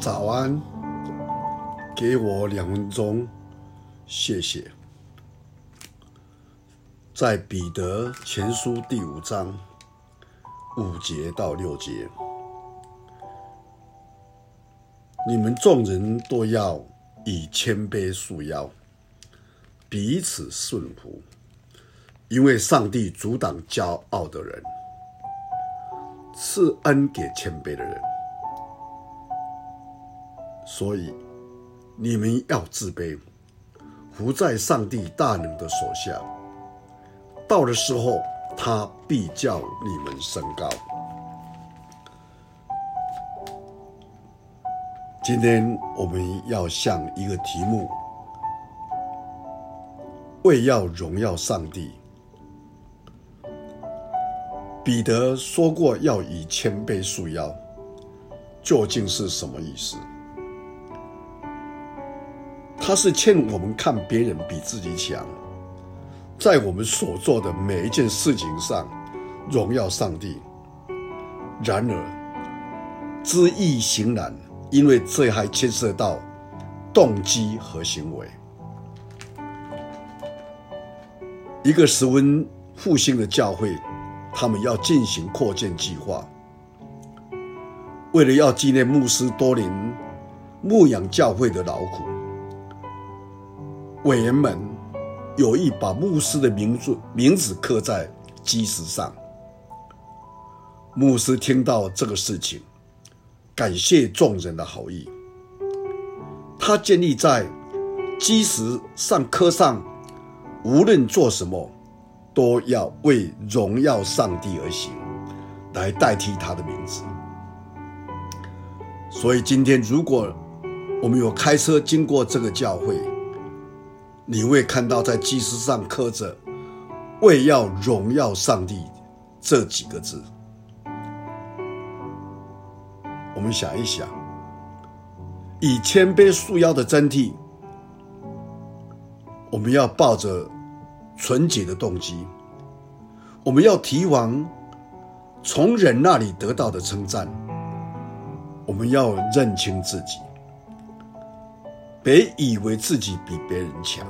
早安，给我两分钟，谢谢。在彼得前书第五章五节到六节，你们众人都要以谦卑束腰，彼此顺服，因为上帝阻挡骄傲的人，赐恩给谦卑的人。所以，你们要自卑，伏在上帝大能的手下。到的时候，他必叫你们升高。今天我们要向一个题目，为要荣耀上帝。彼得说过要以谦卑束腰，究竟是什么意思？他是劝我们看别人比自己强，在我们所做的每一件事情上荣耀上帝。然而，知易行难，因为这还牵涉到动机和行为。一个十分复兴的教会，他们要进行扩建计划，为了要纪念牧师多年牧养教会的劳苦。委员们有意把牧师的名字名字刻在基石上。牧师听到这个事情，感谢众人的好意。他建议在基石上刻上，无论做什么，都要为荣耀上帝而行，来代替他的名字。所以今天，如果我们有开车经过这个教会，你会看到在基石上刻着“为要荣耀上帝”这几个字。我们想一想，以谦卑束腰的真谛，我们要抱着纯洁的动机，我们要提防从人那里得到的称赞，我们要认清自己。别以为自己比别人强。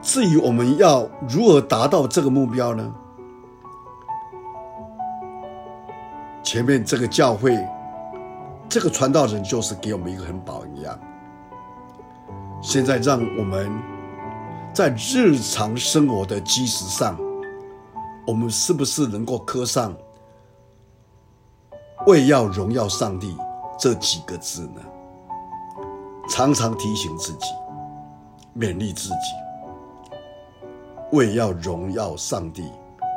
至于我们要如何达到这个目标呢？前面这个教会，这个传道人就是给我们一个很榜样。现在让我们在日常生活的基石上，我们是不是能够刻上“为要荣耀上帝”这几个字呢？常常提醒自己，勉励自己，为要荣耀上帝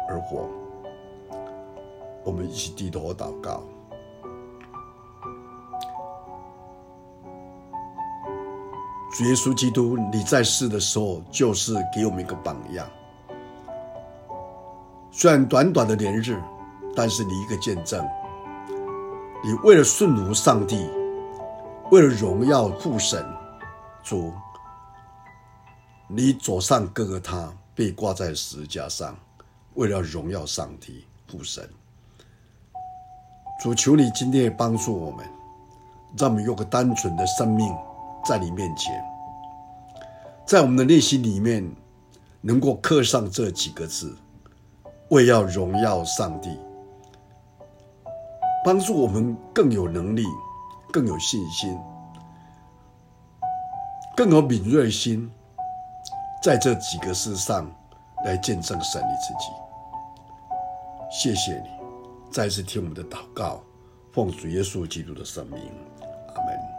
而活。我们一起低头祷告。主耶稣基督，你在世的时候就是给我们一个榜样。虽然短短的年日，但是你一个见证，你为了顺服上帝。为了荣耀父神，主，你左上哥哥他被挂在十字架上，为了荣耀上帝父神。主，求你今天也帮助我们，让我们有个单纯的生命在你面前，在我们的内心里面能够刻上这几个字，为要荣耀上帝，帮助我们更有能力。更有信心，更有敏锐心，在这几个事上来见证神你自己。谢谢你，再次听我们的祷告，奉主耶稣基督的圣名。阿门